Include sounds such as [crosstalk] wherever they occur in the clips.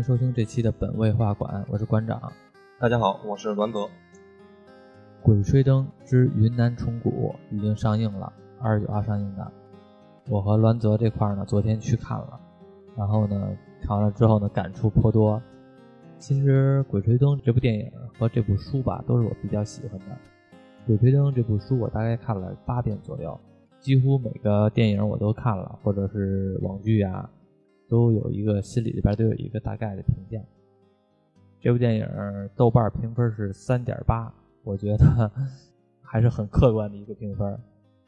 迎收听这期的本位画馆，我是馆长。大家好，我是栾泽。《鬼吹灯之云南虫谷》已经上映了，二十九号上映的。我和栾泽这块呢，昨天去看了，然后呢，看完了之后呢，感触颇多。其实《鬼吹灯》这部电影和这部书吧，都是我比较喜欢的。《鬼吹灯》这部书我大概看了八遍左右，几乎每个电影我都看了，或者是网剧啊。都有一个心里里边都有一个大概的评价。这部电影豆瓣评分是三点八，我觉得 [laughs] 还是很客观的一个评分。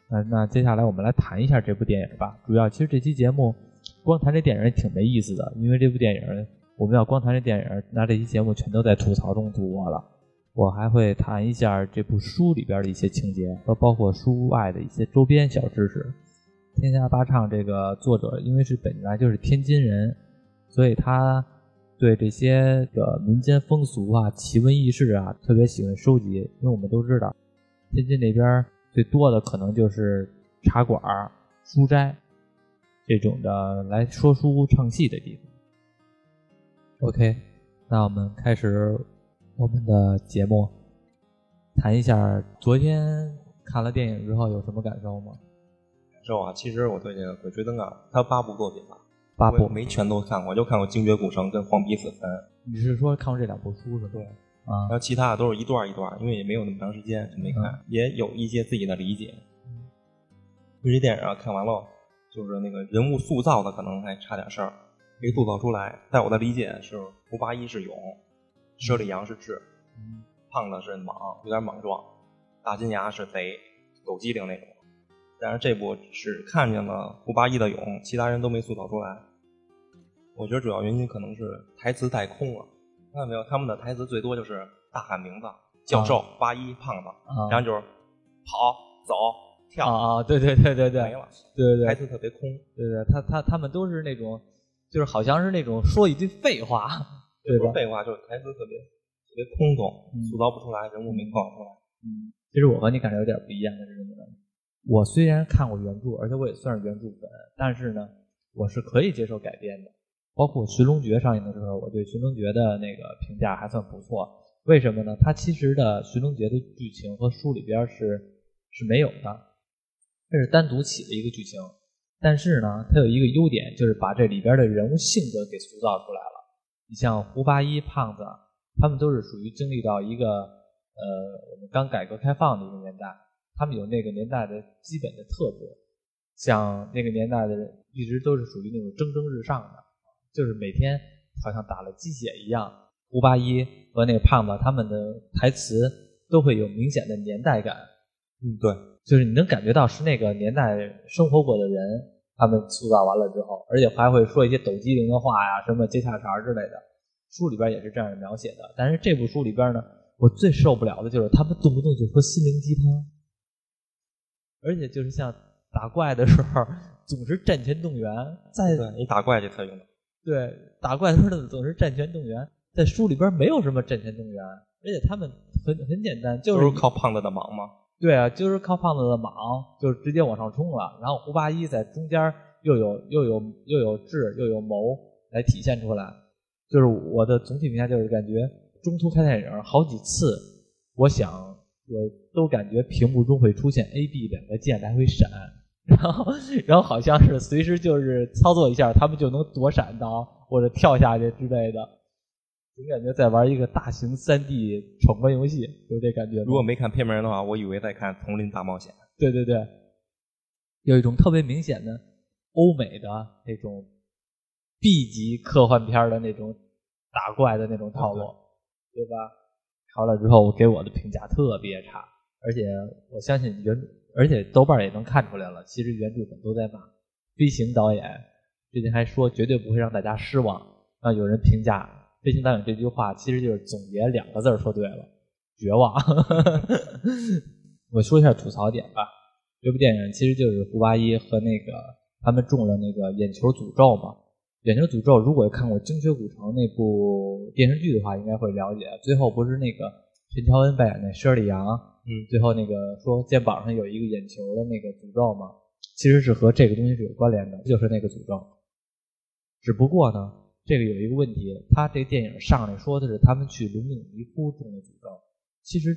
那那接下来我们来谈一下这部电影吧。主要其实这期节目光谈这电影也挺没意思的，因为这部电影我们要光谈这电影，那这期节目全都在吐槽中度过了。我还会谈一下这部书里边的一些情节和包括书外的一些周边小知识。天下八唱这个作者，因为是本来就是天津人，所以他对这些个民间风俗啊、奇闻异事啊，特别喜欢收集。因为我们都知道，天津那边最多的可能就是茶馆、书斋这种的来说书唱戏的地方。OK，那我们开始我们的节目，谈一下昨天看了电影之后有什么感受吗？是吧？其实我对这个《鬼吹灯》啊，它八部作品吧，八部没全都看过，就看过《精绝古城》跟《黄皮子坟》。你是说看过这两部书是吧？对，啊，然后其他的都是一段一段，因为也没有那么长时间就没看，也有一些自己的理解。这电影啊，看完了，就是那个人物塑造的可能还差点事儿，没塑造出来。在我的理解是，胡八一是勇，佘里阳是智，胖子是莽，有点莽撞，大金牙是贼，狗机灵那种。但是这部只看见了胡八一的勇，其他人都没塑造出来。我觉得主要原因可能是台词太空了。看到没有？他们的台词最多就是大喊名字，教授、八一、胖子，然后就是跑、走、跳啊！对对对对对，没了。对对对，台词特别空。对对，他他他们都是那种，就是好像是那种说一句废话，[laughs] 对吧？废话就是台词特别特别空洞，塑造不出来，人物没塑造出来。嗯，其实我和你感觉有点不一样的是什么呢？我虽然看过原著，而且我也算是原著粉，但是呢，我是可以接受改编的。包括《寻龙诀》上映的时候，我对《寻龙诀》的那个评价还算不错。为什么呢？它其实的《寻龙诀》的剧情和书里边是是没有的，这是单独起的一个剧情。但是呢，它有一个优点，就是把这里边的人物性格给塑造出来了。你像胡八一、胖子，他们都是属于经历到一个呃，我们刚改革开放的一个年代。他们有那个年代的基本的特质，像那个年代的人一直都是属于那种蒸蒸日上的，就是每天好像打了鸡血一样。胡八一和那个胖子他们的台词都会有明显的年代感，嗯，对，就是你能感觉到是那个年代生活过的人，他们塑造完了之后，而且还会说一些抖机灵的话呀，什么接下茬之类的。书里边也是这样描写的，但是这部书里边呢，我最受不了的就是他们动不动就说心灵鸡汤。而且就是像打怪的时候，[laughs] 总是战前动员。在你打怪这才用的。对，打怪的时候总是战前动员，在书里边没有什么战前动员，而且他们很很简单，就是靠胖子的莽吗？对啊，就是靠胖子的莽，就直接往上冲了。然后胡八一在中间又有又有又有智又有谋来体现出来。就是我的总体评价就是感觉中途看电影好几次，我想。我都感觉屏幕中会出现 A、B 两个键来回闪，然后然后好像是随时就是操作一下，他们就能躲闪到或者跳下去之类的，总感觉在玩一个大型三 D 闯关游戏，有这感觉。如果没看片名的话，我以为在看《丛林大冒险》。对对对，有一种特别明显的欧美的那种 B 级科幻片的那种打怪的那种套路，对吧？看了之后，给我的评价特别差，而且我相信原，而且豆瓣也能看出来了，其实原著粉都在骂飞行导演，最近还说绝对不会让大家失望。啊，有人评价飞行导演这句话，其实就是总结两个字说对了，绝望。[laughs] 我说一下吐槽点吧，这部电影其实就是胡八一和那个他们中了那个眼球诅咒嘛。眼球诅咒，如果看过《精绝古城》那部电视剧的话，应该会了解。最后不是那个陈乔恩扮演的薛里阳，嗯，最后那个说肩膀上有一个眼球的那个诅咒吗？其实是和这个东西是有关联的，就是那个诅咒。只不过呢，这个有一个问题，他这电影上来说的是他们去龙岭迷窟中的诅咒，其实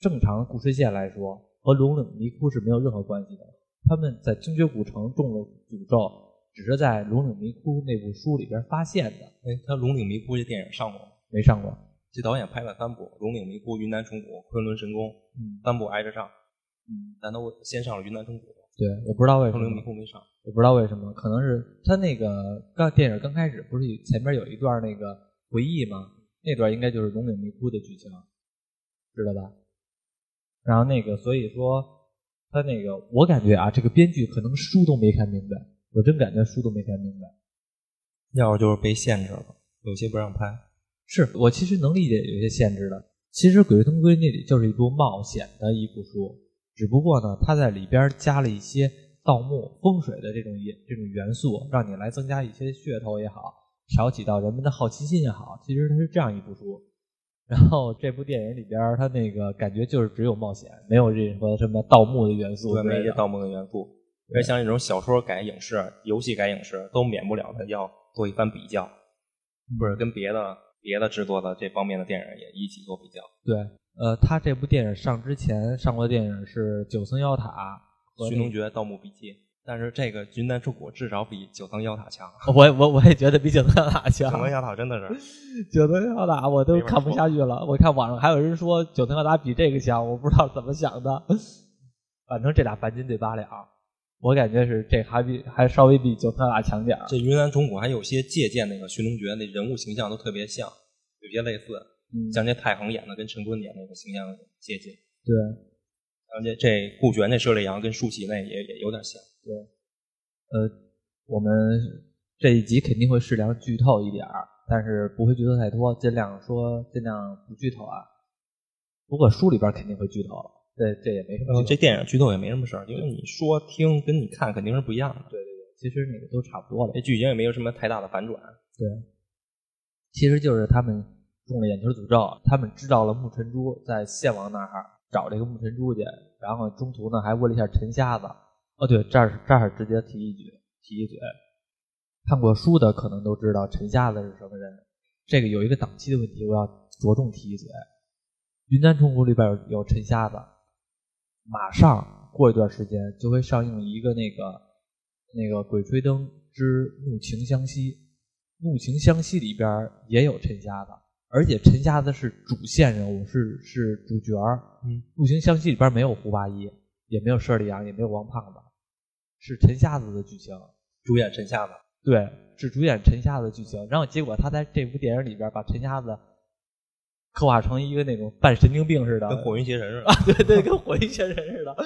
正常故事线来说和龙岭迷窟是没有任何关系的。他们在精绝古城中了诅咒，只是在龙岭迷窟那部书里边发现的。哎，他《龙岭迷窟》这电影上过吗？没上过。这导演拍了三部，《龙岭迷窟》《云南虫谷》《昆仑神宫》，嗯，三部挨着上。嗯，但都先上了《云南虫谷》。对，我不知道为什么。龙岭迷窟没上。我不知道为什么，可能是他那个刚电影刚开始不是前面有一段那个回忆吗？那段应该就是龙岭迷窟的剧情，知道吧？然后那个所以说他那个我感觉啊，这个编剧可能书都没看明白，我真感觉书都没看明白。要不就是被限制了，有些不让拍。是我其实能理解有些限制的。其实《鬼吹灯归》那里就是一部冒险的一部书，只不过呢，它在里边加了一些。盗墓风水的这种也这种元素，让你来增加一些噱头也好，挑起到人们的好奇心也好，其实它是这样一部书。然后这部电影里边，它那个感觉就是只有冒险，没有任何什么盗墓的元素，没有一些盗墓的元素。而像这种小说改影视、游戏改影视，都免不了的要做一番比较，不是跟别的别的制作的这方面的电影也一起做比较。对，呃，他这部电影上之前上过的电影是《九层妖塔》。《寻龙诀》《盗墓笔记》，但是这个《云南出谷》至少比《九层妖塔》强。我我我也觉得比《九层妖塔》强。九层妖塔真的是，[laughs] 九层妖塔我都看不下去了。我看网上还有人说九层妖塔比这个强，我不知道怎么想的。[laughs] 反正这俩半斤对八两，我感觉是这还比还稍微比九层妖塔强点这云南中谷还有些借鉴那个《寻龙诀》，那人物形象都特别像，有些类似，像这太恒演的跟陈坤演那个形象借鉴。对。而且这顾全那射烈阳跟舒淇那也也有点像。对，呃，我们这一集肯定会适量剧透一点儿，但是不会剧透太多，尽量说尽量不剧透啊。不过书里边肯定会剧透，这这也没什么。这电影剧透也没什么事儿，因为你说听跟你看肯定是不一样的。对对对，其实那个都差不多了。这剧情也没有什么太大的反转。对，其实就是他们中了眼球诅咒，他们知道了木尘珠在献王那儿。找这个木尘珠去，然后中途呢还问了一下陈瞎子。哦，对，这儿这儿直接提一句，提一嘴，看过书的可能都知道陈瞎子是什么人。这个有一个档期的问题，我要着重提一嘴。云南虫谷里边有有陈瞎子，马上过一段时间就会上映一个那个那个《鬼吹灯之怒晴湘西》，《怒晴湘西》里边也有陈瞎子。而且陈瞎子是主线人物，是是主角儿。嗯，《怒晴湘西》里边没有胡八一，也没有佘丽阳，也没有王胖子，是陈瞎子的剧情，主演陈瞎子。对，是主演陈瞎子的剧情。然后结果他在这部电影里边把陈瞎子。刻画成一个那种半神经病似的，跟火云邪神似的啊！对对，跟火云邪神似的。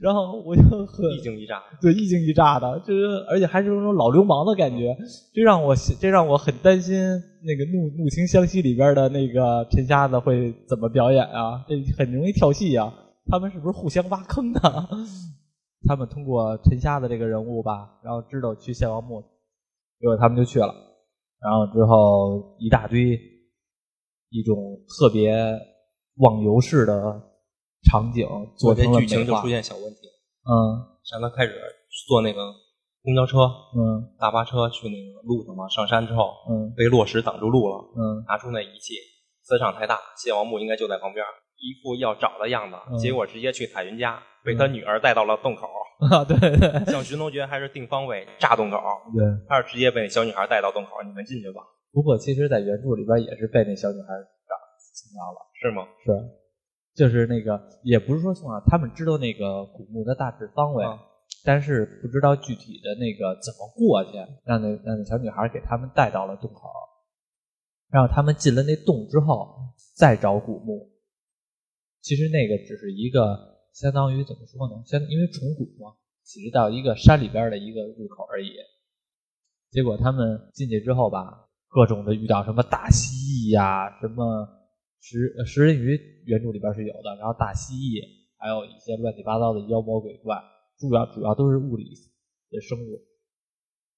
然后我就很一惊一乍，对，一惊一乍的，就是而且还是那种老流氓的感觉，这让我这让我很担心那个《怒怒晴湘西》里边的那个陈瞎子会怎么表演啊？这很容易跳戏啊！他们是不是互相挖坑呢？[laughs] 他们通过陈瞎子这个人物吧，然后知道去献王墓，结果他们就去了，然后之后一大堆。一种特别网游式的场景，做这剧情就出现小问题。嗯，像他开始坐那个公交车，嗯，大巴车去那个路上嘛，上山之后，嗯，被落石挡住路了，嗯，拿出那仪器，磁场太大，谢王墓应该就在旁边，一副要找的样子，结果直接去彩云家，被他女儿带到了洞口。[laughs] 啊，对对，像寻龙诀还是定方位炸洞口，对，他是直接被那小女孩带到洞口，你们进去吧。不过，其实，在原著里边也是被那小女孩送到了，是吗？是，就是那个，也不是说送啊，他们知道那个古墓的大致方位，但是不知道具体的那个怎么过去，让那让那小女孩给他们带到了洞口，然后他们进了那洞之后，再找古墓。其实那个只是一个相当于怎么说呢？相因为虫谷嘛，只是到一个山里边的一个入口而已。结果他们进去之后吧，各种的遇到什么大蜥蜴呀，什么食食人鱼，原著里边是有的。然后大蜥蜴，还有一些乱七八糟的妖魔鬼怪，主要主要都是物理的生物。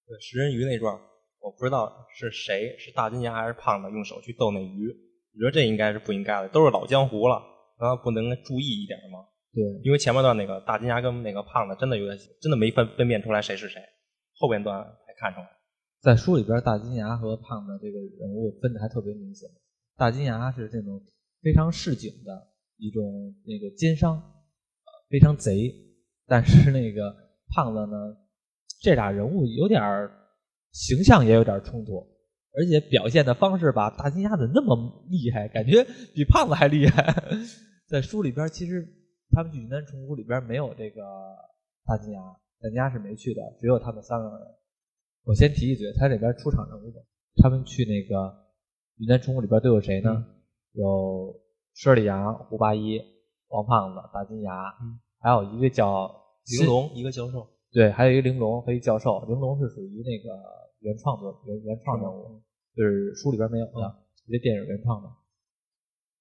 对食人鱼那段，我不知道是谁，是大金牙还是胖子，用手去逗那鱼。我觉得这应该是不应该的，都是老江湖了，然后不能注意一点吗？对，因为前半段那个大金牙跟那个胖子真的有点，真的没分分辨出来谁是谁，后边段才看出来。在书里边，大金牙和胖子这个人物分的还特别明显。大金牙是这种非常市井的一种那个奸商，非常贼。但是那个胖子呢，这俩人物有点形象也有点冲突，而且表现的方式吧，大金牙怎那么厉害？感觉比胖子还厉害。[laughs] 在书里边，其实他们去云南虫谷里边没有这个大金牙，大金牙是没去的，只有他们三个人。我先提一嘴，他这边出场人物。他们去那个云南虫谷里边都有谁呢？有佘里阳、胡八一、王胖子、大金牙，还有一个叫玲珑，一个教授。对，还有一个玲珑和一教授。玲珑是属于那个原创作原原创人物，就是书里边没有的，这电影原创的。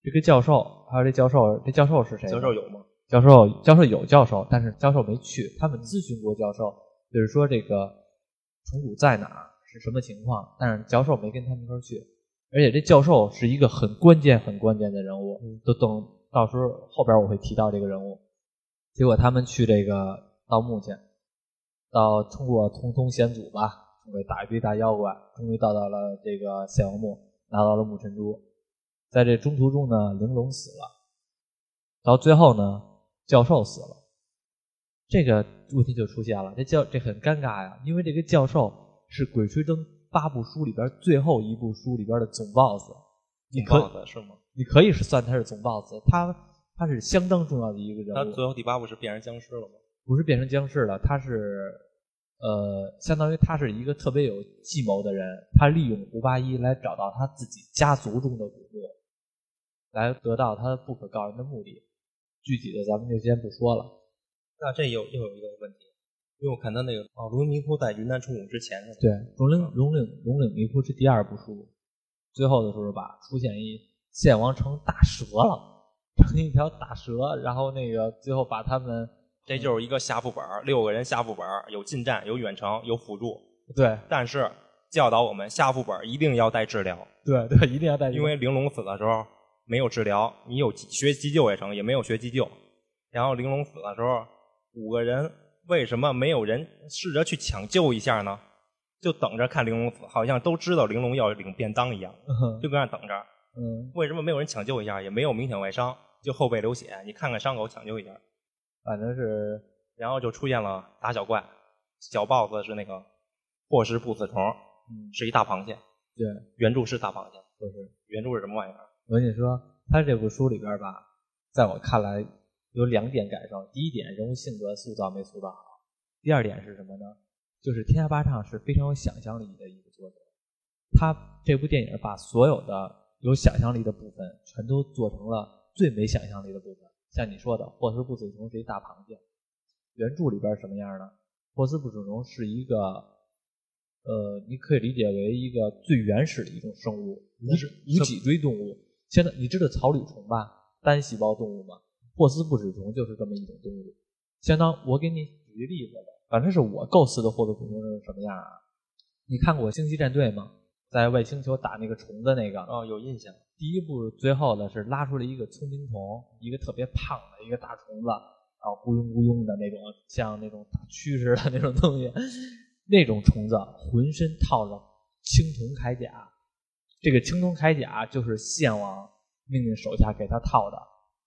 这个教授，还有这教授，这教授是谁？教授有吗？教授，教授有教授，但是教授没去。他们咨询过教授，就是说这个虫谷在哪儿，是什么情况，但是教授没跟他们一块去。而且这教授是一个很关键、很关键的人物，都等到时候后边我会提到这个人物。结果他们去这个盗墓去，到通过通通险阻吧，通过打一堆大妖怪，终于到到了这个献王墓，拿到了墓神珠。在这中途中呢，玲珑死了，到最后呢，教授死了，这个问题就出现了。这教这很尴尬呀，因为这个教授是《鬼吹灯》八部书里边最后一部书里边的总 boss，总 boss 是吗？你可以是算他是总 boss，他他是相当重要的一个人物。他最后第八部是变成僵尸了吗？不是变成僵尸了，他是。呃，相当于他是一个特别有计谋的人，他利用胡八一来找到他自己家族中的古墓，来得到他不可告人的目的。具体的咱们就先不说了。那这又又有一个问题，因为我看他那个哦，龙陵迷窟在云南虫谷之前是对，龙岭龙岭龙岭迷窟是第二部书，最后的时候吧，出现一献王成大蛇了，成一条大蛇，然后那个最后把他们。这就是一个下副本六个人下副本有近战，有远程，有辅助。对，但是教导我们下副本一定要带治疗。对对，一定要带。因为玲珑死的时候没有治疗，你有学急救也成，也没有学急救。然后玲珑死的时候，五个人为什么没有人试着去抢救一下呢？就等着看玲珑死，好像都知道玲珑要领便当一样，就搁那等着。嗯。为什么没有人抢救一下？也没有明显外伤，就后背流血，你看看伤口，抢救一下。反正是，然后就出现了打小怪，小 boss 是那个破食不死虫，是一大螃蟹。对，原著是大螃蟹，不是原著是什么玩意儿？我跟你说，他这部书里边吧，在我看来有两点感受。第一点，人物性格塑造没塑造好；第二点是什么呢？就是天下八唱是非常有想象力的一个作者，他这部电影把所有的有想象力的部分全都做成了最没想象力的部分。像你说的，霍斯不死虫是一大螃蟹。原著里边什么样呢？霍斯不死虫是一个，呃，你可以理解为一个最原始的一种生物，无无脊椎动物。现在你知道草履虫吧？单细胞动物吗？霍斯不止虫就是这么一种动物。相当，我给你举个例子吧，反正是我构思的霍斯不死虫是什么样啊？你看过《星际战队》吗？在外星球打那个虫子那个？哦，有印象。第一部最后的是拉出了一个聪明虫，一个特别胖的一个大虫子，然后咕咚咕咚的那种，像那种大蛆似的 [laughs] 那种东西。那种虫子浑身套着青铜铠甲，这个青铜铠甲就是献王命令手下给他套的。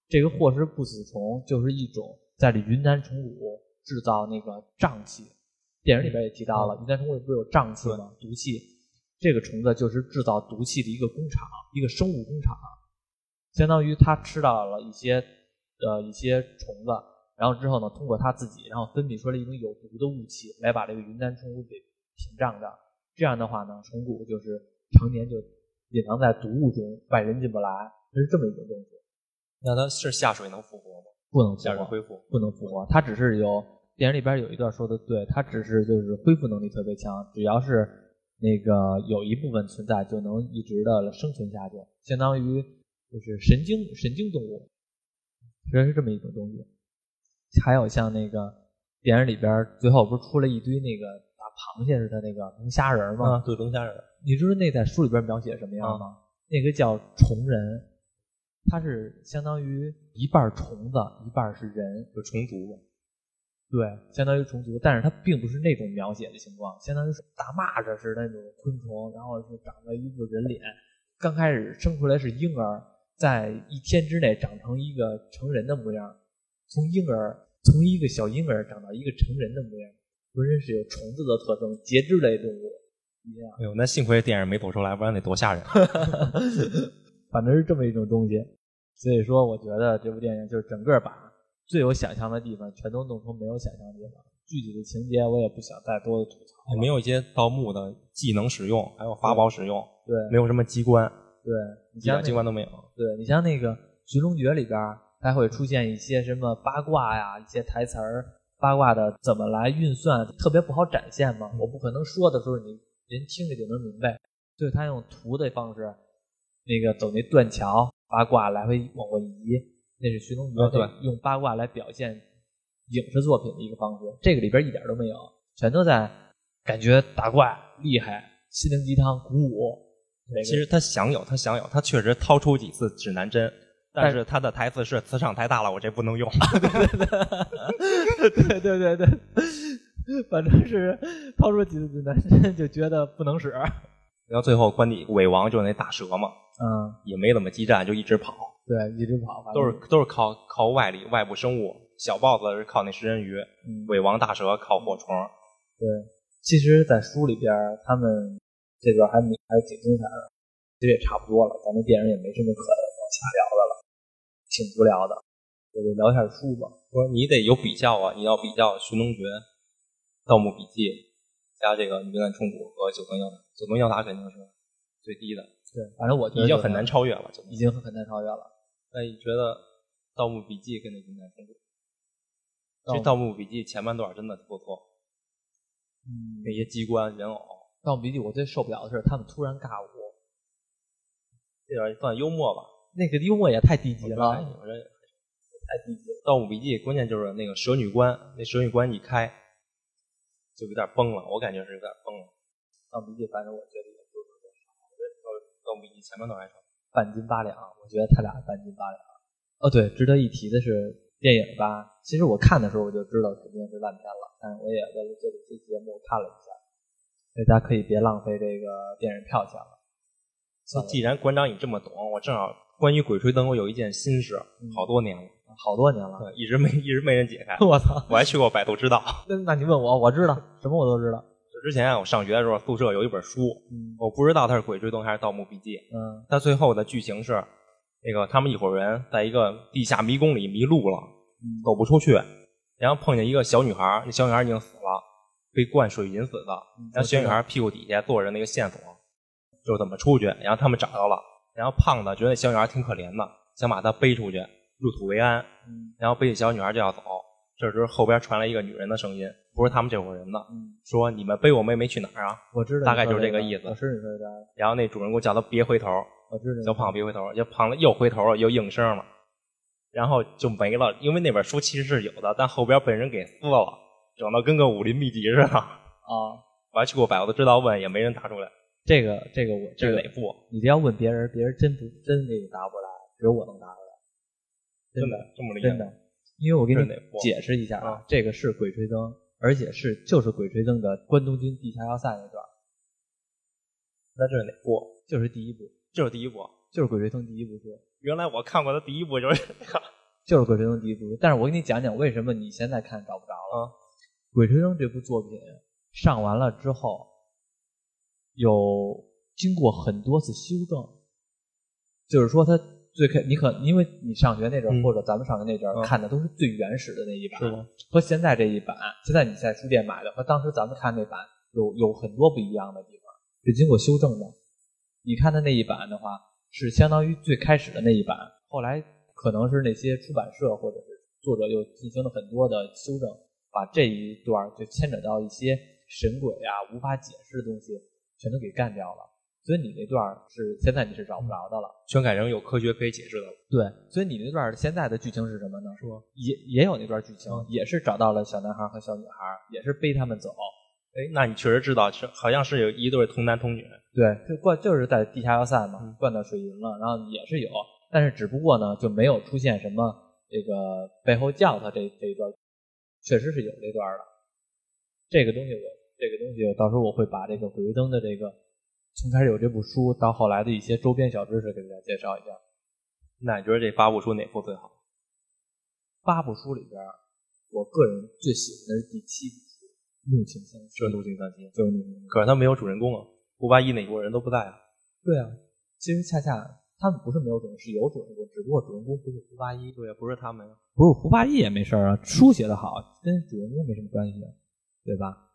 这个霍氏不死虫就是一种在这云南虫谷制造那个瘴气，电影里边也提到了，云南虫谷不是有瘴气吗？毒气。这个虫子就是制造毒气的一个工厂，一个生物工厂，相当于它吃到了一些呃一些虫子，然后之后呢，通过它自己，然后分泌出来一种有毒的雾气，来把这个云南虫谷给屏障着。这样的话呢，虫谷就是常年就隐藏在毒雾中，外人进不来，它是这么一种东西。那它是下水能复活吗？不能下水恢复，不能复活。它只是有电影里边有一段说的对，它只是就是恢复能力特别强，只要是。那个有一部分存在就能一直的生存下去，相当于就是神经神经动物，其实是这么一种东西。还有像那个电影里边最后不是出了一堆那个大螃蟹似的那个龙虾人吗？对，龙虾人。你知道那在书里边描写什么样吗？那个叫虫人，它是相当于一半虫子，一半是人，就虫族。对，相当于虫族，但是它并不是那种描写的情况，相当于是大蚂蚱似的那种昆虫，然后是长了一副人脸，刚开始生出来是婴儿，在一天之内长成一个成人的模样，从婴儿从一个小婴儿长到一个成人的模样，浑身是有虫子的特征，节肢类动物一样。哎呦，那幸亏电影没播出来，不然得多吓人。[laughs] 反正是这么一种东西，所以说我觉得这部电影就是整个把。最有想象的地方全都弄成没有想象的地方，具体的情节我也不想再多的吐槽。也没有一些盗墓的技能使用，还有法宝使用，对，没有什么机关，对，一点机关都没有。对你像那个《寻龙诀》里边，它会出现一些什么八卦呀，一些台词儿，八卦的怎么来运算，特别不好展现嘛。我不可能说的时候你人听着就能明白，所以他用图的方式，那个走那断桥，八卦来回往过移。那是徐东对，用八卦来表现影视作品的一个方式，这个里边一点都没有，全都在感觉打怪厉害，心灵鸡汤鼓舞。其实他想有，他想有，他确实掏出几次指南针，但是他的台词是磁场太大了，我这不能用。[laughs] 对对对对，反正是掏出几次指南针就觉得不能使。然后最后关底尾王就是那大蛇嘛，嗯，也没怎么激战，就一直跑。对，一直跑，都是都是靠靠外力外部生物，小 boss 是靠那食人鱼，尾王大蛇靠火虫。对，其实，在书里边，他们这段还还挺精彩的，其实也差不多了，咱们电影也没什么可往下聊的了，挺无聊的，我就聊一下书吧。说你得有比较啊，你要比较《寻龙诀》《盗墓笔记》加这个《云南虫谷》和《九层妖塔》，《九层妖塔》肯定是最低的。对，反正我已经很难超越了，已经很难超越了。那你觉得《盗墓笔记》跟那《云南虫谷》？其实《盗墓笔记》前半段真的不错，嗯，那些机关人偶，《盗墓笔记》我最受不了的是他们突然尬舞，这点算幽默吧？那个幽默也太低级了，我觉得太低级。《盗墓笔记》关键就是那个蛇女关，那蛇女关一开就有点崩了，我感觉是有点崩了。《盗墓笔记》反正我觉得也不是特别好，我觉得《盗墓笔记》前面都还少。半斤八两，我觉得他俩半斤八两。哦，对，值得一提的是电影吧。其实我看的时候我就知道肯定是烂片了，但是我也为了做这期节目看了一下。大家可以别浪费这个电影票钱了。那既然馆长你这么懂，我正好关于《鬼吹灯》我有一件心事，好多年了，好多年了，一直没一直没人解开。[laughs] 我操！我还去过百度知道。那那你问我，我知道什么我都知道。之前我上学的时候，宿舍有一本书，我不知道它是《鬼吹灯》还是《盗墓笔记》。嗯，它最后的剧情是，那个他们一伙人在一个地下迷宫里迷路了，走不出去，然后碰见一个小女孩，那小女孩已经死了，被灌水银死的。然后小女孩屁股底下坐着那个线索，就怎么出去。然后他们找到了，然后胖子觉得那小女孩挺可怜的，想把她背出去，入土为安。然后背起小女孩就要走，这时候后边传来一个女人的声音。不是他们这伙人的，说你们背我妹妹去哪儿啊？我知道，大概就是这个意思。我是你说的。然后那主人公叫他别回头，我知道。小胖别回头，小胖子又回头又应声了，然后就没了。因为那本书其实是有的，但后边被人给撕了，整的跟个武林秘籍似的。啊！[laughs] 我还去过百度知道问，也没人答出来。这个这个我这是哪部？你这要问别人，别人真不真给你答不来，只有我能答。真的这么厉害？真的，因为我给你解释一下啊，这个是《鬼吹灯》。而且是就是《鬼吹灯》的关东军地下要塞那段，那这是哪部？就是第一部，就是第一部，就是《鬼吹灯》第一部书。原来我看过的第一部就是这个，就是《鬼吹灯》第一部。但是我给你讲讲为什么你现在看找不着了。《鬼吹灯》这部作品上完了之后，有经过很多次修正，就是说它。最开你可因为你上学那阵儿或者咱们上学那阵儿看的都是最原始的那一版？和现在这一版，现在你在书店买的和当时咱们看那版有有很多不一样的地方，是经过修正的。你看的那一版的话，是相当于最开始的那一版，后来可能是那些出版社或者是作者又进行了很多的修正，把这一段就牵扯到一些神鬼啊无法解释的东西，全都给干掉了。所以你那段是现在你是找不着的了，全改成有科学可以解释的了。对，所以你那段现在的剧情是什么呢？说也也有那段剧情，也是找到了小男孩和小女孩，也是背他们走。哎，那你确实知道是好像是有一对童男童女。对，就灌就是在地下要塞嘛，灌到水银了，然后也是有，但是只不过呢就没有出现什么这个背后叫他这这一段。确实是有这段的。这个东西我这个东西到时候我会把这个《鬼吹灯》的这个从开始有这部书到后来的一些周边小知识给大家介绍一下。那你觉得这八部书哪部最好？八部书里边，我个人最喜欢的是第七部书《怒晴湘西》。这怒晴湘西，就是怒晴。可是他没有主人公啊，胡八一那波人都不在啊。对啊，其实恰恰他们不是没有主人公，是有主人公，只不过主人公不是胡八一。对，不是他们，不是胡八一也没事啊，书写的好，跟主人公没什么关系，对吧？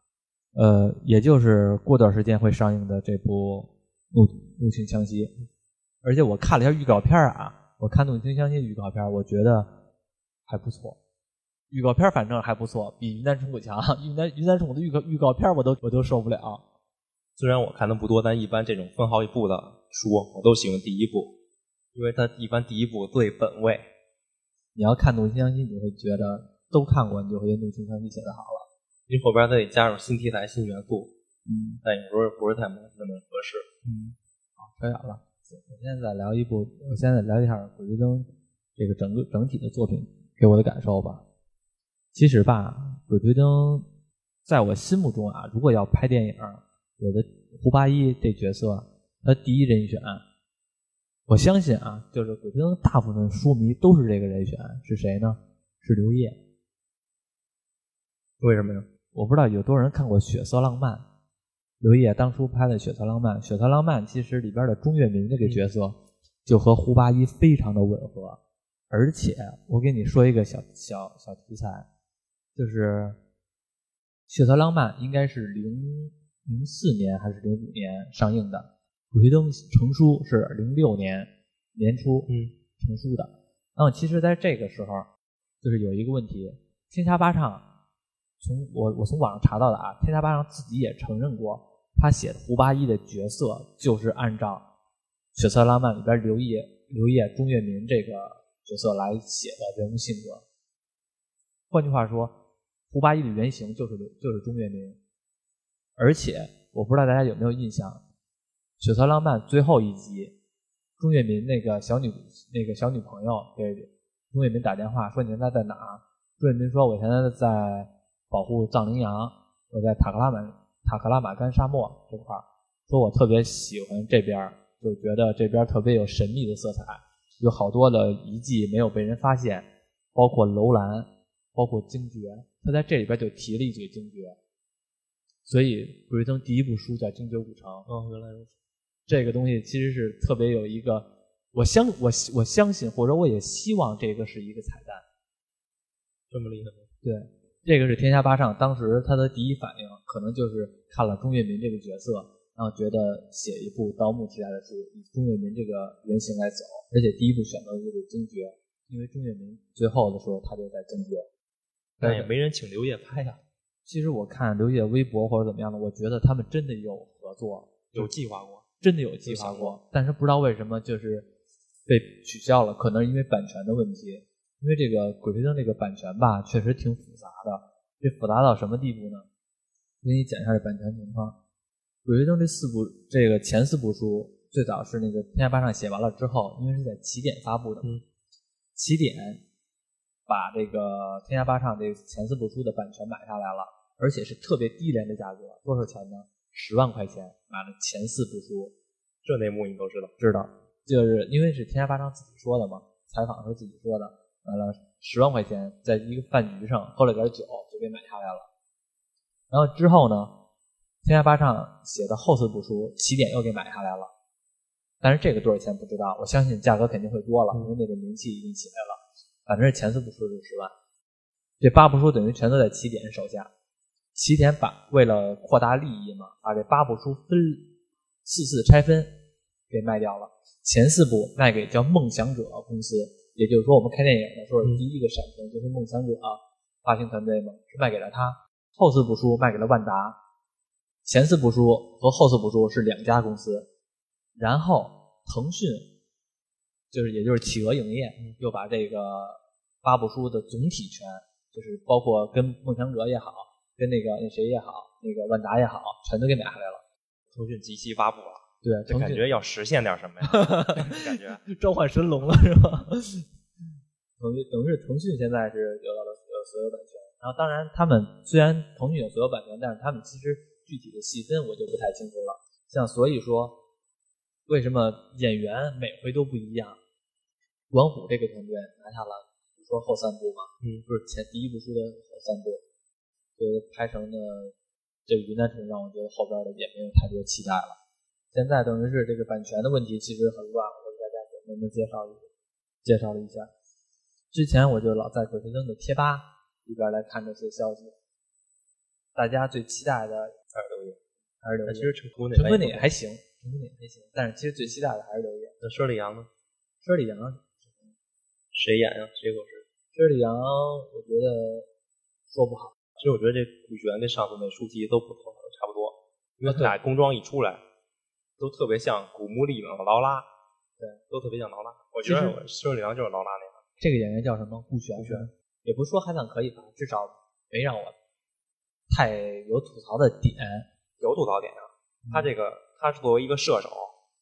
呃，也就是过段时间会上映的这部《怒怒晴湘西》，而且我看了一下预告片啊，我看《怒晴湘西》的预告片，我觉得还不错。预告片反正还不错，比《云南虫谷》强。[laughs] 云南云南虫谷的预告预告片我都我都受不了。虽然我看的不多，但一般这种分好几部的书，我都喜欢第一部，因为它一般第一部最本位。你要看《怒晴湘西》，你会觉得都看过，你就会觉得《怒晴湘西》写的好了。你后边再得加入新题材、新元素，嗯，但有时候不是太那么合适。嗯，好，扯远了。我现在再聊一部，我现在聊一下《鬼吹灯》这个整个整体的作品给我的感受吧。其实吧，《鬼吹灯》在我心目中啊，如果要拍电影，我的胡八一这角色他第一人选，我相信啊，就是《鬼吹灯》大部分书迷都是这个人选，是谁呢？是刘烨。为什么呀？我不知道有多少人看过《血色浪漫》，刘烨当初拍的《血色浪漫》，《血色浪漫》其实里边的钟跃民这个角色就和胡八一非常的吻合，而且我给你说一个小小小题材，就是《血色浪漫》应该是零零四年还是零五年上映的，《鬼吹灯》成书是零六年年初嗯成书的。那么其实在这个时候，就是有一个问题，天下霸唱。从我我从网上查到的啊，天下八唱自己也承认过，他写的胡八一的角色就是按照《血色浪漫》里边刘烨、刘烨、钟跃民这个角色来写的人物性格。换句话说，胡八一的原型就是刘就是钟跃民。而且我不知道大家有没有印象，《血色浪漫》最后一集，钟跃民那个小女那个小女朋友给钟跃民打电话说你现在在哪？钟跃民说我现在在。保护藏羚羊，我在塔克拉玛塔克拉玛干沙漠这块儿，说我特别喜欢这边，就觉得这边特别有神秘的色彩，有好多的遗迹没有被人发现，包括楼兰，包括精绝，他在这里边就提了一嘴精绝，所以《鬼吹灯》第一部书叫《精绝古城》。哦，原来如此。这个东西其实是特别有一个，我相我我相信，或者我也希望这个是一个彩蛋。这么厉害吗？对。这个是天下八唱，当时他的第一反应可能就是看了钟跃民这个角色，然后觉得写一部盗墓题材的书，以钟跃民这个原型来走，而且第一部选择的就是精绝，因为钟跃民最后的时候他就在精绝，但也没人请刘烨拍呀。其实我看刘烨微博或者怎么样的，我觉得他们真的有合作，有计划过，真的有计划过，但是不知道为什么就是被取消了，可能因为版权的问题。因为这个《鬼吹灯》这个版权吧，确实挺复杂的。这复杂到什么地步呢？我给你讲一下这版权情况。《鬼吹灯》这四部，这个前四部书最早是那个天下霸唱写完了之后，因为是在起点发布的，嗯，起点把这个天下霸唱这前四部书的版权买下来了，而且是特别低廉的价格，多少钱呢？十万块钱买了前四部书。这内幕你都知道？知道，就是因为是天下霸唱自己说的嘛，采访时候自己说的。买了十万块钱，在一个饭局上喝了点酒，就给买下来了。然后之后呢，天下八唱写的后四部书，起点又给买下来了。但是这个多少钱不知道，我相信价格肯定会多了，因为那个名气已经起来了。反正是前四部书是十万，这八部书等于全都在起点手下。起点把为了扩大利益嘛，把这八部书分四次拆分给卖掉了。前四部卖给叫梦想者公司。也就是说，我们看电影的时候，第一个闪存就是梦想者发行团队嘛，是卖给了他。后四部书卖给了万达，前四部书和后四部书是两家公司。然后腾讯，就是也就是企鹅影业，又把这个八部书的总体权，就是包括跟梦想者也好，跟那个那谁也好，那个万达也好，全都给买下来了。腾讯即期发布了。对，就感觉要实现点什么呀？[laughs] 感觉 [laughs] 召唤神龙了是吧？等于等于是腾讯现在是得到了呃所有版权，然后当然他们虽然腾讯有所有版权，但是他们其实具体的细分我就不太清楚了。像所以说，为什么演员每回都不一样？管虎这个团队拿下了，比如说后三部嘛，嗯，不是前第一部书的后三部，就拍成的这个云南虫让我觉得后边的也没有太多期待了。现在等于是这个版权的问题其实很乱，我给大家简单的介绍一介绍了一下。之前我就老在鬼吹灯的贴吧里边来看这些消息，大家最期待的还是刘烨，还是刘烨。其实陈坤陈坤也还行，陈坤也还行，但是其实最期待的还是刘烨。那佘丽阳呢？佘丽阳，谁演呀？谁合适？佘丽阳，我觉得说不好。其实我觉得这古璇跟上次那书籍都不错，都差不多，因为他俩工装一出来，都特别像古墓丽影劳拉，对，都特别像劳拉。我觉得我佘丽阳就是劳拉那样。这个演员叫什么？顾璇。顾璇也不是说还算可以吧，至少没让我太有吐槽的点。有吐槽点啊，他这个他是作为一个射手，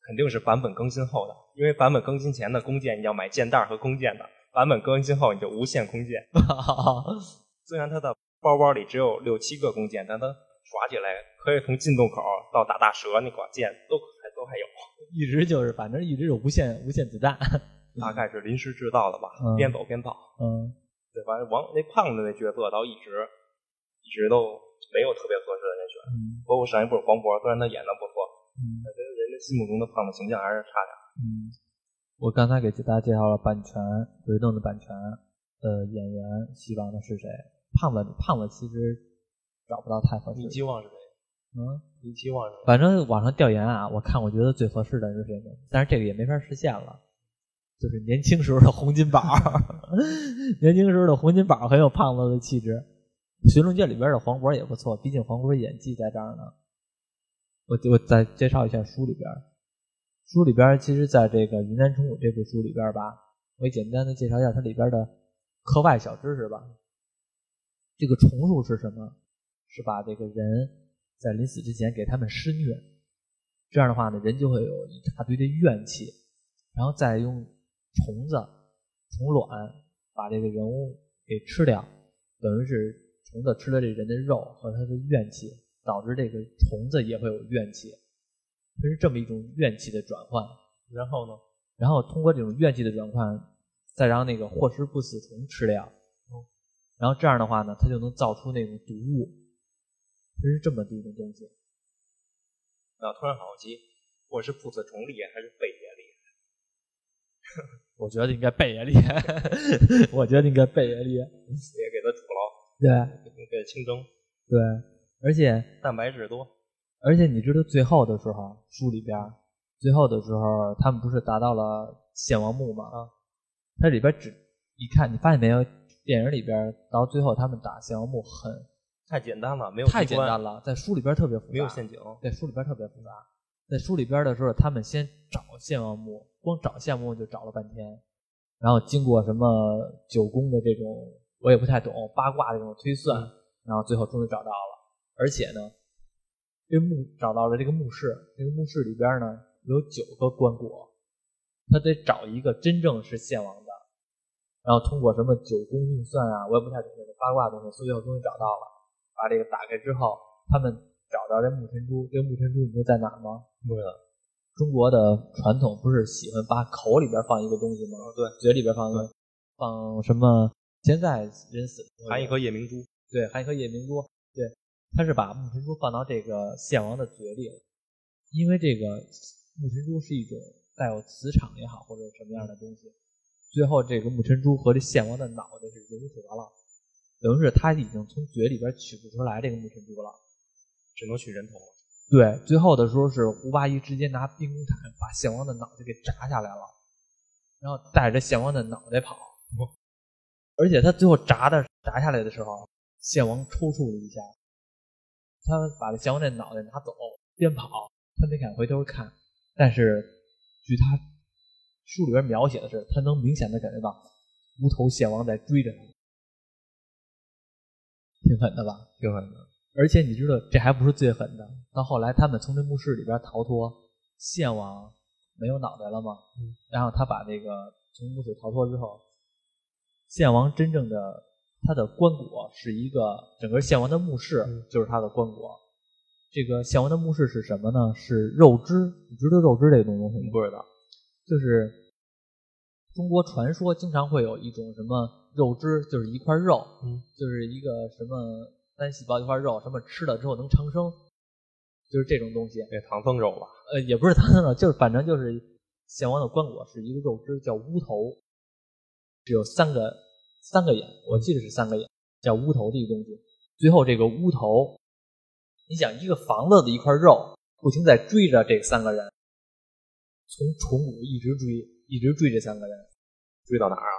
肯定是版本更新后的，因为版本更新前的弓箭你要买箭袋和弓箭的，版本更新后你就无限弓箭。[laughs] 虽然他的包包里只有六七个弓箭，但他耍起来可以从进洞口到打大蛇那把剑都还都还有，一直就是反正一直有无限无限子弹。大概是临时制造的吧，嗯边走边造。嗯，对，反正王那胖子那角色倒一直一直都没有特别合适的人选，嗯包括上一部黄渤，虽然他演的不错，嗯但跟人家心目中的胖子形象还是差点。嗯，我刚才给大家介绍了版权，鬼灯的版权，呃，演员希望的是谁？胖子，胖子其实找不到太合适的。你希望是谁？嗯，你期望是谁？反正网上调研啊，我看我觉得最合适的是谁呢？但是这个也没法实现了，就是年轻时候的洪金宝，[laughs] 年轻时候的洪金宝很有胖子的气质。《寻龙诀》里边的黄渤也不错，毕竟黄渤演技在这儿呢。我我再介绍一下书里边，书里边其实在这个《云南虫谷》这部书里边吧，我也简单的介绍一下它里边的课外小知识吧。这个重术是什么？是把这个人在临死之前给他们施虐，这样的话呢，人就会有一大堆的怨气，然后再用虫子、虫卵把这个人物给吃掉，等于是虫子吃了这人的肉和他的怨气，导致这个虫子也会有怨气，这是这么一种怨气的转换。然后呢？然后通过这种怨气的转换，再让那个祸食不死虫吃掉，然后这样的话呢，它就能造出那种毒物，这是这么的一种东西。啊，突然好奇，我是不死虫厉害还是贝爷厉害？[laughs] 我觉得应该贝爷厉害，[laughs] 我觉得应该贝爷厉害。也给他煮了，对给他清蒸，对，而且蛋白质多。而且你知道最后的时候，书里边最后的时候，他们不是达到了献王墓吗？啊，它里边只一看，你发现没有？电影里边到最后他们打献王墓很太简单了，没有太简单了，在书里边特别复杂，没有陷阱。在书里边特别复杂。在书里边的时候，他们先找献王墓，光找献王墓就找了半天，然后经过什么九宫的这种我也不太懂八卦这种推算，然后最后终于找到了。而且呢，这墓找到了这个墓室，这个墓室里边呢有九个棺椁，他得找一个真正是献王的，然后通过什么九宫运算啊，我也不太懂这个八卦东西，所以最后终于找到了。把这个打开之后，他们找到这木尘珠，这个木尘珠你知道在哪儿吗？不知道。中国的传统不是喜欢把口里边放一个东西吗？对，嘴里边放一个，放什么？现在人死含一颗夜明珠，对，含一颗夜明珠，对，他是把木尘珠放到这个献王的嘴里，因为这个木尘珠是一种带有磁场也好，或者什么样的东西，最后这个木尘珠和这献王的脑袋是融合了，等于是他已经从嘴里边取不出来这个木尘珠了。只能取人头了。对，最后的时候是胡八一直接拿冰工铲把献王的脑袋给砸下来了，然后带着献王的脑袋跑，而且他最后砸的砸下来的时候，献王抽搐了一下，他把这献王的脑袋拿走，边跑，他没敢回头看，但是据他书里边描写的是，他能明显的感觉到无头献王在追着他，挺狠的吧？挺狠的。而且你知道，这还不是最狠的。到后来，他们从这墓室里边逃脱，献王没有脑袋了嘛？嗯。然后他把那个从墓室逃脱之后，献王真正的他的棺椁是一个整个献王的墓室，嗯就是他的棺椁。这个献王的墓室是什么呢？是肉汁。你知道肉汁这个东西吗？不知道，就是中国传说经常会有一种什么肉汁，就是一块肉，嗯，就是一个什么单细胞一块肉，什么吃了之后能长生，就是这种东西。这唐僧肉吧？呃，也不是唐僧肉，就是反正就是献王的棺椁是一个肉汁，叫乌头，只有三个三个眼，我记得是三个眼，叫乌头的一个东西。最后这个乌头，你想一个房子的一块肉，不停在追着这三个人，从虫谷一直追，一直追这三个人，追到哪儿啊？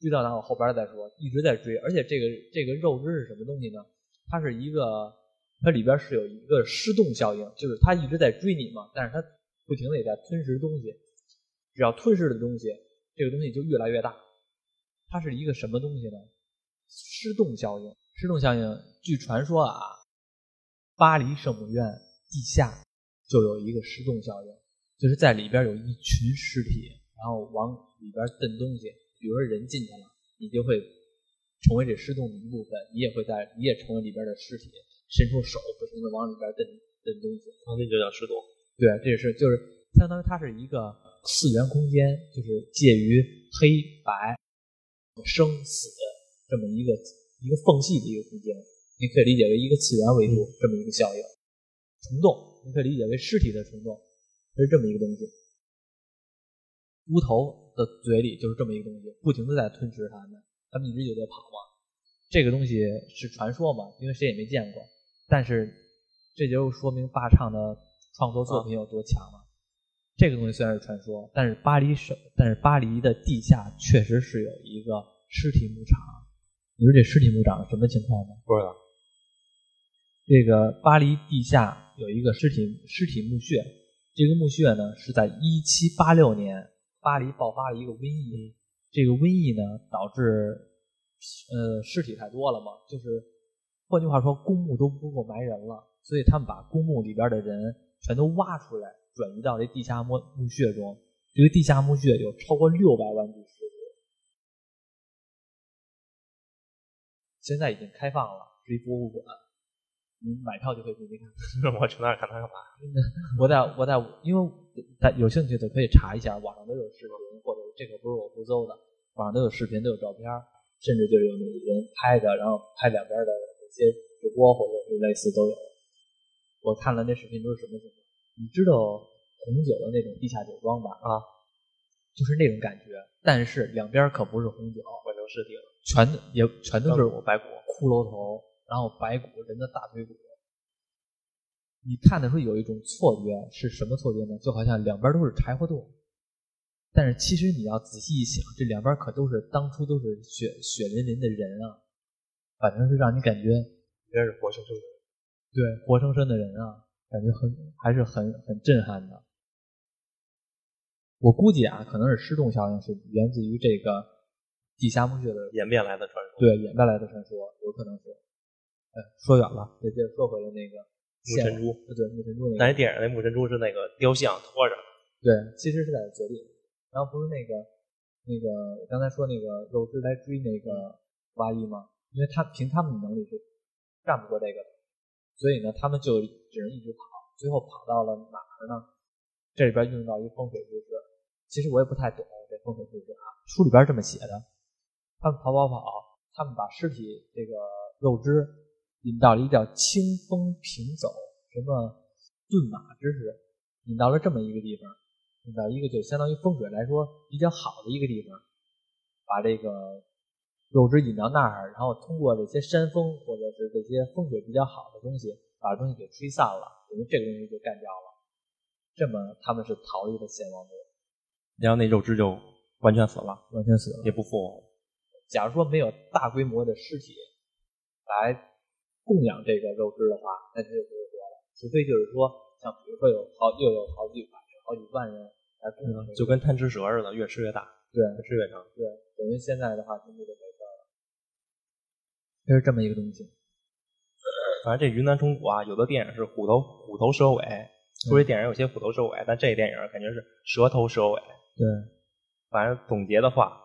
追到哪我后边再说，一直在追。而且这个这个肉汁是什么东西呢？它是一个，它里边是有一个失动效应，就是它一直在追你嘛，但是它不停的也在吞食东西。只要吞噬的东西，这个东西就越来越大。它是一个什么东西呢？失动效应。失动效应，据传说啊，巴黎圣母院地下就有一个失动效应，就是在里边有一群尸体，然后往里边蹬东西。比如说人进去了，你就会成为这尸洞的一部分，你也会在，你也成为里边的尸体，伸出手不停的往里边蹬蹬东西。啊，那就叫尸洞。对，这也是就是相当于它是一个次元空间，就是介于黑白、生死这么一个一个缝隙的一个空间。你可以理解为一个次元维度这么一个效应。虫洞，你可以理解为尸体的虫洞，它是这么一个东西。乌头的嘴里就是这么一个东西，不停的在吞噬它们，它们一直就在跑嘛。这个东西是传说嘛，因为谁也没见过。但是这就说明霸唱的创作作品有多强了。这个东西虽然是传说，但是巴黎是，但是巴黎的地下确实是有一个尸体牧场。你说这尸体牧场什么情况呢？不知道。这个巴黎地下有一个尸体尸体墓穴，这个墓穴呢是在一七八六年巴黎爆发了一个瘟疫，这个瘟疫呢导致呃尸体太多了嘛，就是换句话说公墓都不够埋人了，所以他们把公墓里边的人全都挖出来，转移到这地下墓墓穴中。这个地下墓穴有超过六百万具尸体，现在已经开放了，是一博物馆。你买票就可以进去 [laughs] 看。我去那儿看他干嘛？我在我在，因为在有兴趣的可以查一下，网上都有视频，或者这个不是我胡诌的，网上都有视频，都有照片，甚至就有那个人拍的，然后拍两边的一些直播或者是类似都有。我看了那视频都是什么情况？你知道红酒的那种地下酒庄吧？啊，就是那种感觉，但是两边可不是红酒，换成尸体了，全也全都是我白骨。骷髅头，然后白骨人的大腿骨。你看的时候有一种错觉，是什么错觉呢？就好像两边都是柴火垛，但是其实你要仔细一想，这两边可都是当初都是血血淋淋的人啊，反正是让你感觉应该是活生生的。对活生生的人啊，感觉很还是很很震撼的。我估计啊，可能是失重效应是源自于这个地下墓穴的演变来的传说。对演变来的传说，有可能是。哎，说远了，这这说回了那个木珍珠，对木珍珠那个，但是电影那木珍珠是那个雕像拖着，对，其实是在嘴里。然后不是那个那个我刚才说那个肉汁来追那个蛙医吗？因为他凭他们的能力是干不过这个的，所以呢，他们就只能一直跑，最后跑到了哪儿呢？这里边用到一风水知识，其实我也不太懂这风水知识啊，书里边这么写的。他们跑跑跑，他们把尸体这个肉汁引到了一个叫清风平走什么遁马之势，引到了这么一个地方，引到一个就相当于风水来说比较好的一个地方，把这个肉汁引到那儿，然后通过这些山峰或者是这些风水比较好的东西，把东西给吹散了，等于这个东西就干掉了。这么他们是逃离了献王墓，然后那肉汁就完全死了，完全死了。也不复活。假如说没有大规模的尸体来供养这个肉汁的话，那它就不会活了。除非就是说，像比如说有好又有好几百人、好几万人来供养这个，就跟贪吃蛇似的，越吃越大，对越吃越长。对，等于现在的话，全部就没事了。这是这么一个东西。反正这云南虫谷啊，有的电影是虎头虎头蛇尾，说这电影有些虎头蛇尾，但这电影感觉是蛇头蛇尾。对，反正总结的话，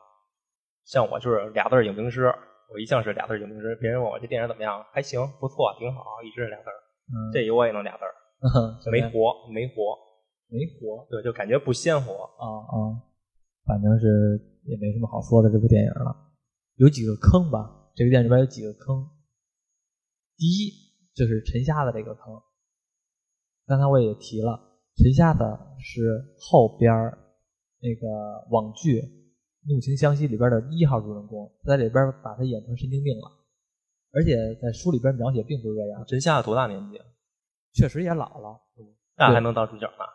像我就是俩字儿影评师，我一向是俩字儿就名师。别人问我这电影怎么样，还行，不错，挺好，一直是俩字儿。嗯，这我也能俩字儿，[laughs] 没活，没活，没活，对，就感觉不鲜活啊啊，反正是也没什么好说的这部电影了。有几个坑吧？这个电影里边有几个坑。第一就是沉虾的这个坑，刚才我也提了，沉虾的是后边那个网剧《怒晴湘西》里边的一号主人公，在里边把他演成神经病了，而且在书里边描写并不是这样。陈瞎子多大年纪？确实也老了，那还能当主角呢？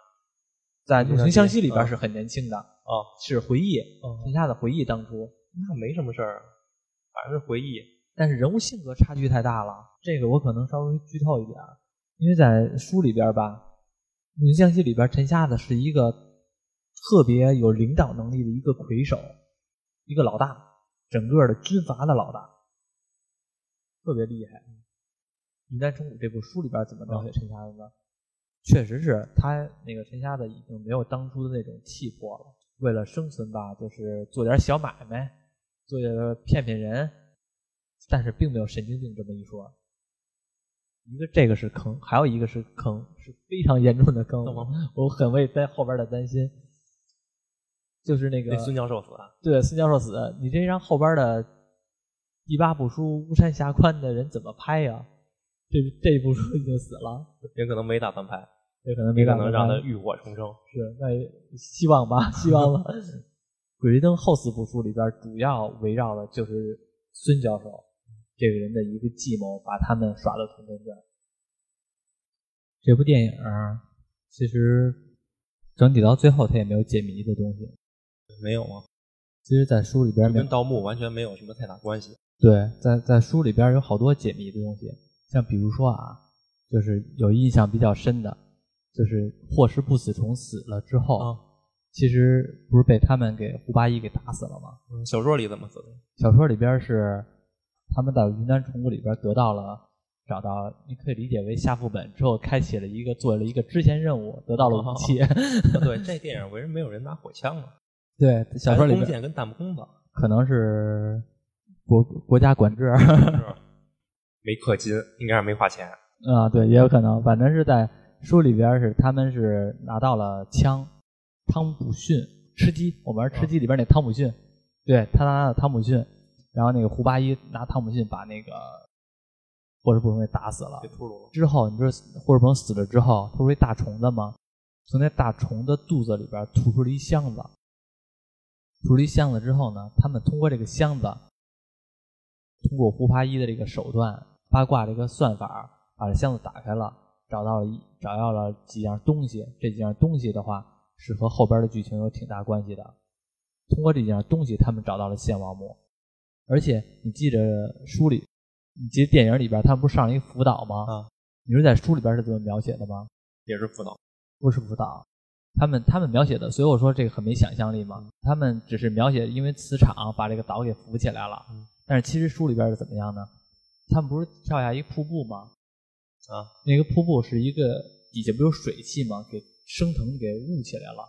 在《怒晴湘西》里边是很年轻的哦，是回忆沉虾的回忆当初，那没什么事儿，反正是回忆。但是人物性格差距太大了，这个我可能稍微剧透一点，因为在书里边吧，《怒晴湘西》里边陈瞎子是一个特别有领导能力的一个魁首，一个老大，整个的军阀的老大，特别厉害。《云南虫谷》这部书里边怎么描写陈瞎子呢？确实是他那个陈瞎子已经没有当初的那种气魄了，为了生存吧，就是做点小买卖，做点骗骗人。但是并没有神经病这么一说，一个这个是坑，还有一个是坑，是非常严重的坑，我很为在后边的担心，就是那个孙教授死，对孙教授死，你这让后边的第八部书《巫山峡宽》的人怎么拍呀？这这部书已经死了，也可能没打算拍，也可能没打算让他浴火重生，是那希望吧，希望吧。[laughs]《鬼吹灯》后四部书里边主要围绕的就是孙教授。这个人的一个计谋，把他们耍得团团转。这部电影其实整体到最后，他也没有解谜的东西，没有吗。其实，在书里边跟盗墓完全没有什么太大关系。对，在在书里边有好多解谜的东西，像比如说啊，就是有印象比较深的，就是霍氏不死虫死了之后，其实不是被他们给胡八一给打死了吗？小说里怎么死的？小说里边是。他们在云南虫谷里边得到了，找到，你可以理解为下副本之后，开启了一个做了一个支线任务，得到了武器。[laughs] 对，这电影为什么没有人拿火枪呢？对，小说里弓箭跟弹弓子，可能是国国家管制，没氪金，应该是没花钱。[laughs] 啊，对，也有可能，反正是在书里边是他们是拿到了枪，汤姆逊吃鸡，我们玩吃鸡里边那汤姆逊，对他拿到汤姆逊。然后那个胡八一拿汤姆逊把那个霍世布给打死了。之后你知道霍世布死了之后，他不是一大虫子吗？从那大虫子肚子里边吐出了一箱子。吐出一箱子之后呢，他们通过这个箱子，通过胡八一的这个手段，八卦这个算法，把这箱子打开了，找到了一找到了几样东西。这几样东西的话，是和后边的剧情有挺大关系的。通过这几样东西，他们找到了献王墓。而且你记着书里，你记得电影里边，他们不是上了一辅导吗？啊，你说在书里边是怎么描写的吗？也是辅导，不是辅导，他们他们描写的，所以我说这个很没想象力嘛。他们只是描写因为磁场把这个岛给浮起来了，但是其实书里边是怎么样呢？他们不是跳下一瀑布吗？啊，那个瀑布是一个底下不有水汽吗？给升腾给雾起来了，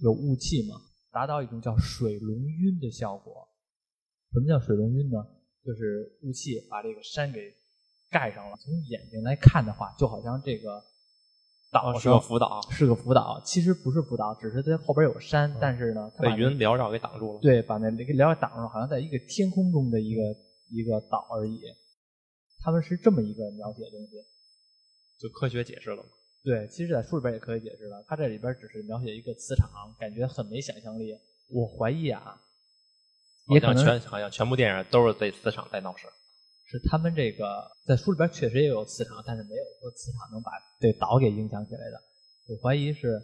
有雾气嘛，达到一种叫水龙晕的效果。什么叫水龙晕呢？就是雾气把这个山给盖上了。从眼睛来看的话，就好像这个岛是个浮岛，是个浮岛。其实不是浮岛，只是它后边有山，但是呢，被云缭绕给挡住了。对，把那那个缭绕挡住，好像在一个天空中的一个一个岛而已。他们是这么一个描写的东西，就科学解释了对，其实，在书里边也可以解释了。它这里边只是描写一个磁场，感觉很没想象力。我怀疑啊。也可能全好像全部电影都是这磁场在闹事，是他们这个在书里边确实也有磁场，但是没有说磁场能把这岛给影响起来的。我怀疑是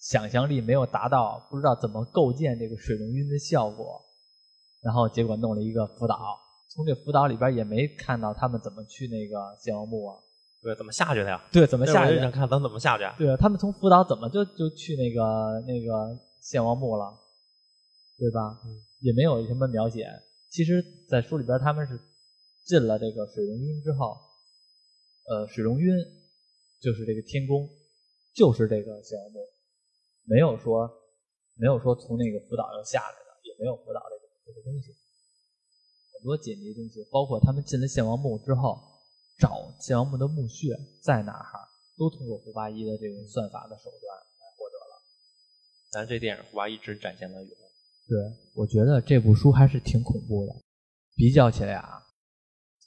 想象力没有达到，不知道怎么构建这个水龙晕的效果，然后结果弄了一个浮岛。从这浮岛里边也没看到他们怎么去那个献王墓啊？对，怎么下去的呀？对，怎么下去？想看咱怎么下去？对啊，他们从浮岛怎么就就去那个那个献王墓了？对吧？嗯。也没有什么描写。其实，在书里边，他们是进了这个水龙晕之后，呃，水龙晕就是这个天宫，就是这个小王墓，没有说没有说从那个福岛上下来的，也没有福岛这个这个东西。很多紧急的东西，包括他们进了献王墓之后，找献王墓的墓穴在哪儿，都通过胡八一的这种算法的手段来获得了。咱这电影胡八一只展现了有。对，我觉得这部书还是挺恐怖的。比较起来啊，《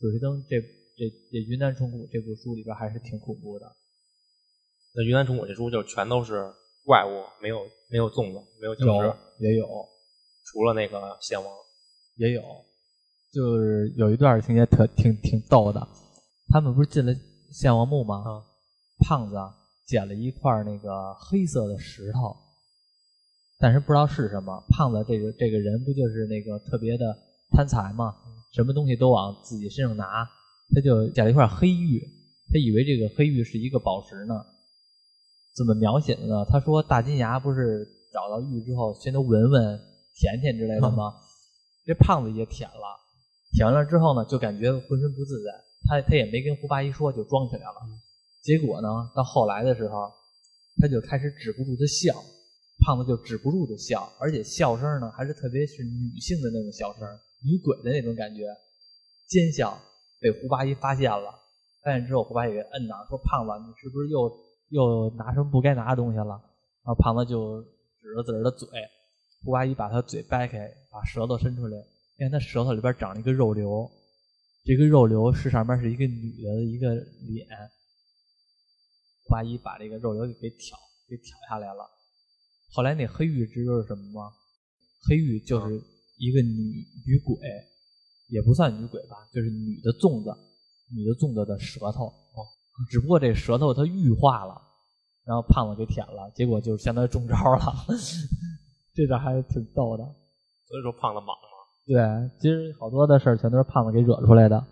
鬼吹灯》这这这《云南虫谷》这部书里边还是挺恐怖的。那《云南虫谷》这书就全都是怪物，没有没有粽子，没有僵尸，也有，除了那个献王，也有。就是有一段情节特挺挺逗的，他们不是进了献王墓吗？啊，胖子捡了一块那个黑色的石头，但是不知道是什么。胖子这个这个人不就是那个特别的贪财吗？什么东西都往自己身上拿，他就捡了一块黑玉，他以为这个黑玉是一个宝石呢。怎么描写的呢？他说大金牙不是找到玉之后先都闻闻、舔舔之类的吗？这胖子也舔了。舔完了之后呢，就感觉浑身不自在。他他也没跟胡八一说，就装起来了。结果呢，到后来的时候，他就开始止不住的笑。胖子就止不住的笑，而且笑声呢，还是特别是女性的那种笑声，女鬼的那种感觉，奸笑。被胡八一发现了，发现之后，胡八一给摁那，说：“胖子，你是不是又又拿什么不该拿的东西了？”然后胖子就指着自己的嘴。胡八一把他嘴掰开，把舌头伸出来。看他舌头里边长了一个肉瘤，这个肉瘤是上面是一个女的一个脸。胡八一把这个肉瘤给挑给挑下来了。后来那黑玉知道是什么吗？黑玉就是一个女女鬼，也不算女鬼吧，就是女的粽子，女的粽子的舌头。哦，只不过这舌头它玉化了，然后胖子给舔了，结果就相当于中招了。[laughs] 这点还是挺逗的。所以说胖子莽嘛。对，其实好多的事儿全都是胖子给惹出来的，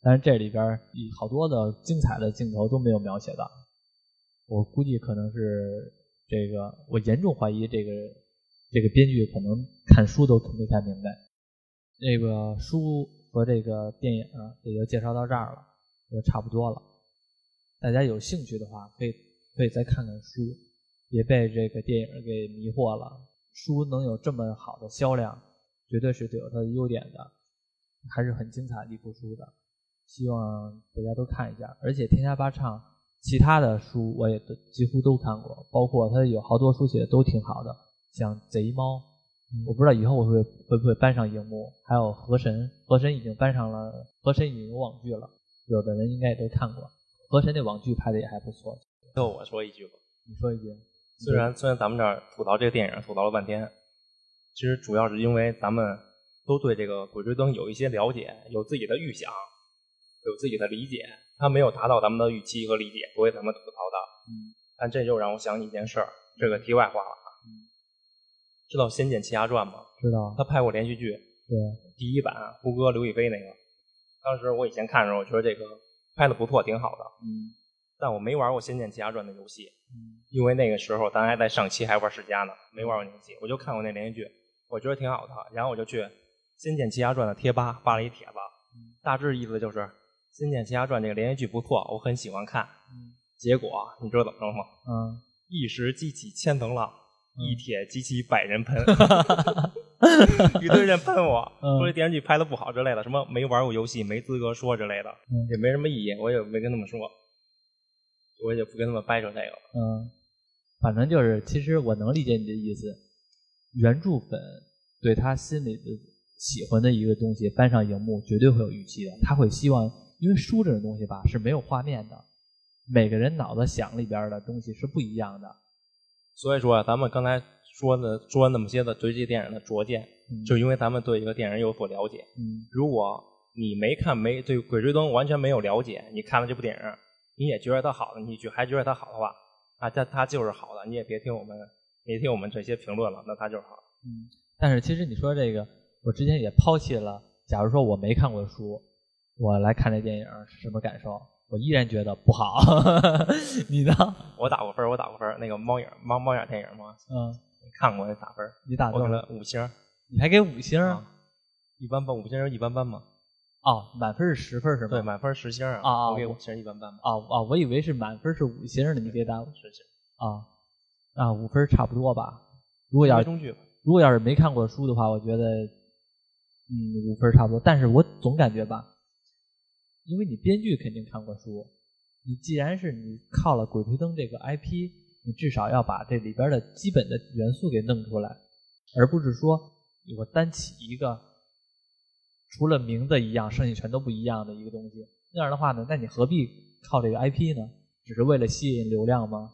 但是这里边好多的精彩的镜头都没有描写到。我估计可能是这个，我严重怀疑这个这个编剧可能看书都没看明白。这个书和这个电影也就介绍到这儿了，就差不多了。大家有兴趣的话，可以可以再看看书，别被这个电影给迷惑了。书能有这么好的销量。绝对是有它的优点的，还是很精彩的一部书的，希望大家都看一下。而且天下八唱其他的书我也都几乎都看过，包括他有好多书写的都挺好的，像贼猫，我不知道以后我会会不会搬上荧幕。还有河神，河神已经搬上了，河神已经有网剧了，有的人应该也都看过。河神那网剧拍的也还不错。最后我说一句吧，你说一句。虽然虽然咱们这儿吐槽这个电影吐槽了半天。其实主要是因为咱们都对这个《鬼吹灯》有一些了解，有自己的预想，有自己的理解。他没有达到咱们的预期和理解，不会咱们吐槽的。嗯。但这就让我想起一件事儿，这个题外话了啊。嗯。知道《仙剑奇侠传》吗？知道。他拍过连续剧。对。第一版胡歌、刘亦菲那个，当时我以前看的时候，我觉得这个拍的不错，挺好的。嗯。但我没玩过《仙剑奇侠传》的游戏。嗯。因为那个时候咱还在上期，还玩世家呢，没玩过那游戏，我就看过那连续剧。我觉得挺好的，然后我就去《仙剑奇侠传》的贴吧发了一帖子，大致意思就是《仙剑奇侠传》这个连续剧不错，我很喜欢看。嗯结果你知道怎么着吗？嗯，一石激起千层浪，一帖激起百人喷，[laughs] 一堆人喷我，说这电视剧拍的不好之类的，什么没玩过游戏没资格说之类的，也没什么意义，我也没跟他们说，我也不跟他们掰扯这个。嗯，反正就是，其实我能理解你的意思。原著粉对他心里的喜欢的一个东西搬上荧幕，绝对会有预期的。他会希望，因为书这种东西吧是没有画面的，每个人脑子想里边的东西是不一样的。所以说，咱们刚才说的说那么些的对这电影的拙见，就因为咱们对一个电影有所了解。嗯，如果你没看没对《鬼吹灯》完全没有了解，你看了这部电影，你也觉得它好的，你觉还觉得它好的话，啊，它它就是好的，你也别听我们。别听我们这些评论了，那它就是好。嗯，但是其实你说这个，我之前也抛弃了。假如说我没看过书，我来看这电影是什么感受？我依然觉得不好。你呢？我打过分，我打过分。那个猫眼猫猫眼电影吗？嗯，看过，打分。你打多少？五星。你还给五星？一般般，五星一般般嘛？哦，满分是十分是吧？对，满分十星啊。啊我给五星一般般。啊啊，我以为是满分是五星呢，你给打十星。啊。啊，五分差不多吧。如果要是如果要是没看过书的话，我觉得嗯，五分差不多。但是我总感觉吧，因为你编剧肯定看过书，你既然是你靠了《鬼吹灯》这个 IP，你至少要把这里边的基本的元素给弄出来，而不是说我单起一个除了名字一样，剩下全都不一样的一个东西。那样的话呢，那你何必靠这个 IP 呢？只是为了吸引流量吗？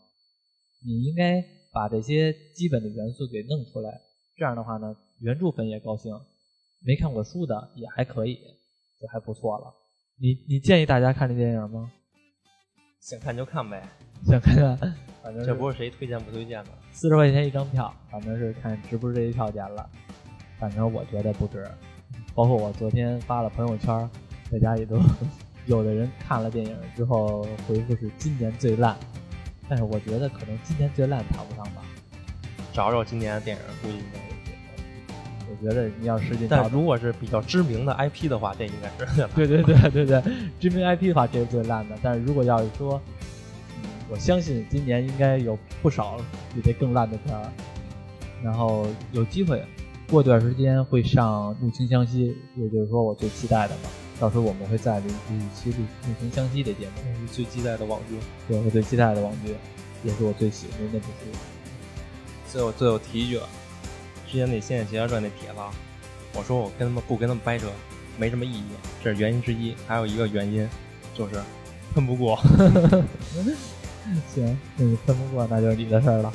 你应该把这些基本的元素给弄出来，这样的话呢，原著粉也高兴，没看过书的也还可以，就还不错了。你你建议大家看这电影吗？想看就看呗，想看看，反正这不是谁推荐不推荐的。四十块钱一张票，反正是看值不值这一票钱了。反正我觉得不值，包括我昨天发了朋友圈，在家里都有的人看了电影之后回复是今年最烂，但是我觉得可能今年最烂谈不上吧。找找今年的电影，估计。我觉得你要使劲找但，如果是比较知名的 IP 的话，这应该是 [laughs] 对对对对对，知名 IP 的话这是最烂的。但是如果要是说，嗯，我相信今年应该有不少比这更烂的片儿，然后有机会过段时间会上《怒晴湘西》，也就是说我最期待的嘛。到时候我们会再录录一期《怒怒晴湘西》的节目，是最期待的网剧。对我最期待的网剧，也是我最喜欢的那部剧。最后最后提一句，之前那《仙剑奇侠传》那帖子，我说我跟他们不跟他们掰扯，没什么意义，这是原因之一。还有一个原因就是喷不过。[laughs] [laughs] 行，那你喷不过，那就是你的事儿了。